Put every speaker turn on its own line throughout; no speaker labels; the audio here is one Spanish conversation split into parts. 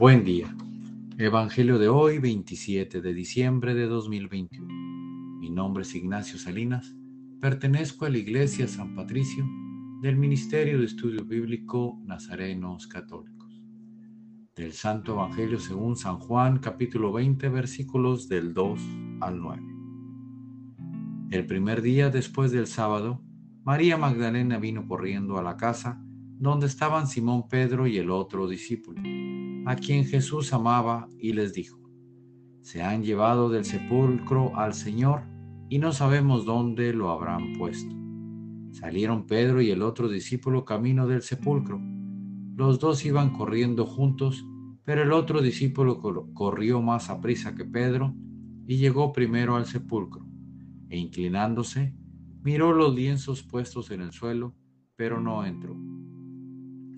Buen día. Evangelio de hoy, 27 de diciembre de 2021. Mi nombre es Ignacio Salinas. Pertenezco a la Iglesia San Patricio del Ministerio de Estudio Bíblico Nazarenos Católicos. Del Santo Evangelio según San Juan, capítulo 20, versículos del 2 al 9. El primer día después del sábado, María Magdalena vino corriendo a la casa donde estaban Simón Pedro y el otro discípulo a quien Jesús amaba y les dijo, se han llevado del sepulcro al Señor y no sabemos dónde lo habrán puesto. Salieron Pedro y el otro discípulo camino del sepulcro. Los dos iban corriendo juntos, pero el otro discípulo corrió más a prisa que Pedro y llegó primero al sepulcro, e inclinándose, miró los lienzos puestos en el suelo, pero no entró.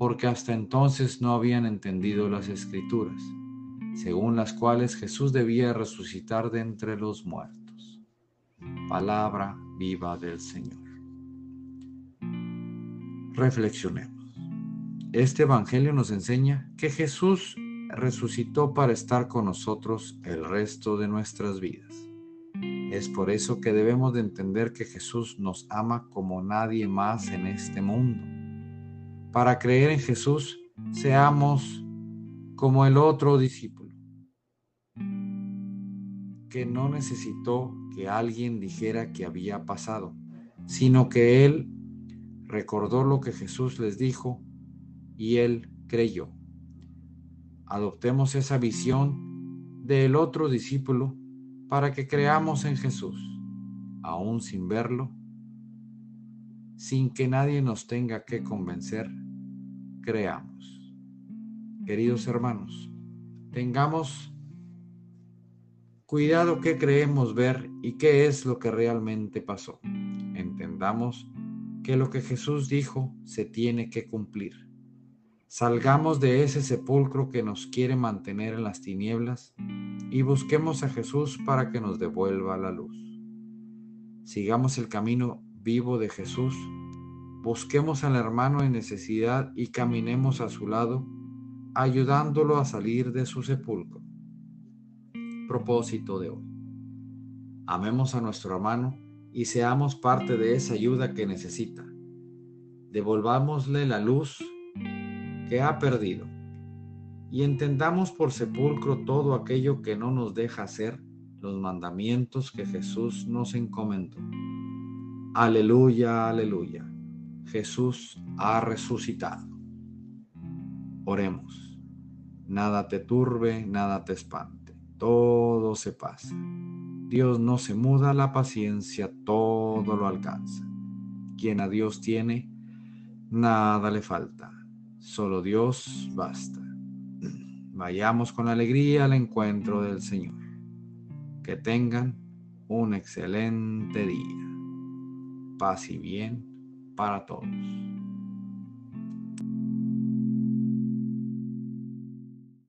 porque hasta entonces no habían entendido las escrituras según las cuales Jesús debía resucitar de entre los muertos. Palabra viva del Señor. Reflexionemos. Este Evangelio nos enseña que Jesús resucitó para estar con nosotros el resto de nuestras vidas. Es por eso que debemos de entender que Jesús nos ama como nadie más en este mundo. Para creer en Jesús, seamos como el otro discípulo que no necesitó que alguien dijera que había pasado, sino que él recordó lo que Jesús les dijo y él creyó. Adoptemos esa visión del otro discípulo para que creamos en Jesús, aún sin verlo, sin que nadie nos tenga que convencer, creamos. Queridos hermanos, tengamos Cuidado qué creemos ver y qué es lo que realmente pasó. Entendamos que lo que Jesús dijo se tiene que cumplir. Salgamos de ese sepulcro que nos quiere mantener en las tinieblas y busquemos a Jesús para que nos devuelva la luz. Sigamos el camino vivo de Jesús, busquemos al hermano en necesidad y caminemos a su lado, ayudándolo a salir de su sepulcro propósito de hoy. Amemos a nuestro hermano y seamos parte de esa ayuda que necesita. Devolvámosle la luz que ha perdido y entendamos por sepulcro todo aquello que no nos deja hacer los mandamientos que Jesús nos encomendó. Aleluya, aleluya. Jesús ha resucitado. Oremos. Nada te turbe, nada te espante todo se pasa. Dios no se muda, la paciencia todo lo alcanza. Quien a Dios tiene, nada le falta. Solo Dios basta. Vayamos con alegría al encuentro del Señor. Que tengan un excelente día. Paz y bien para todos.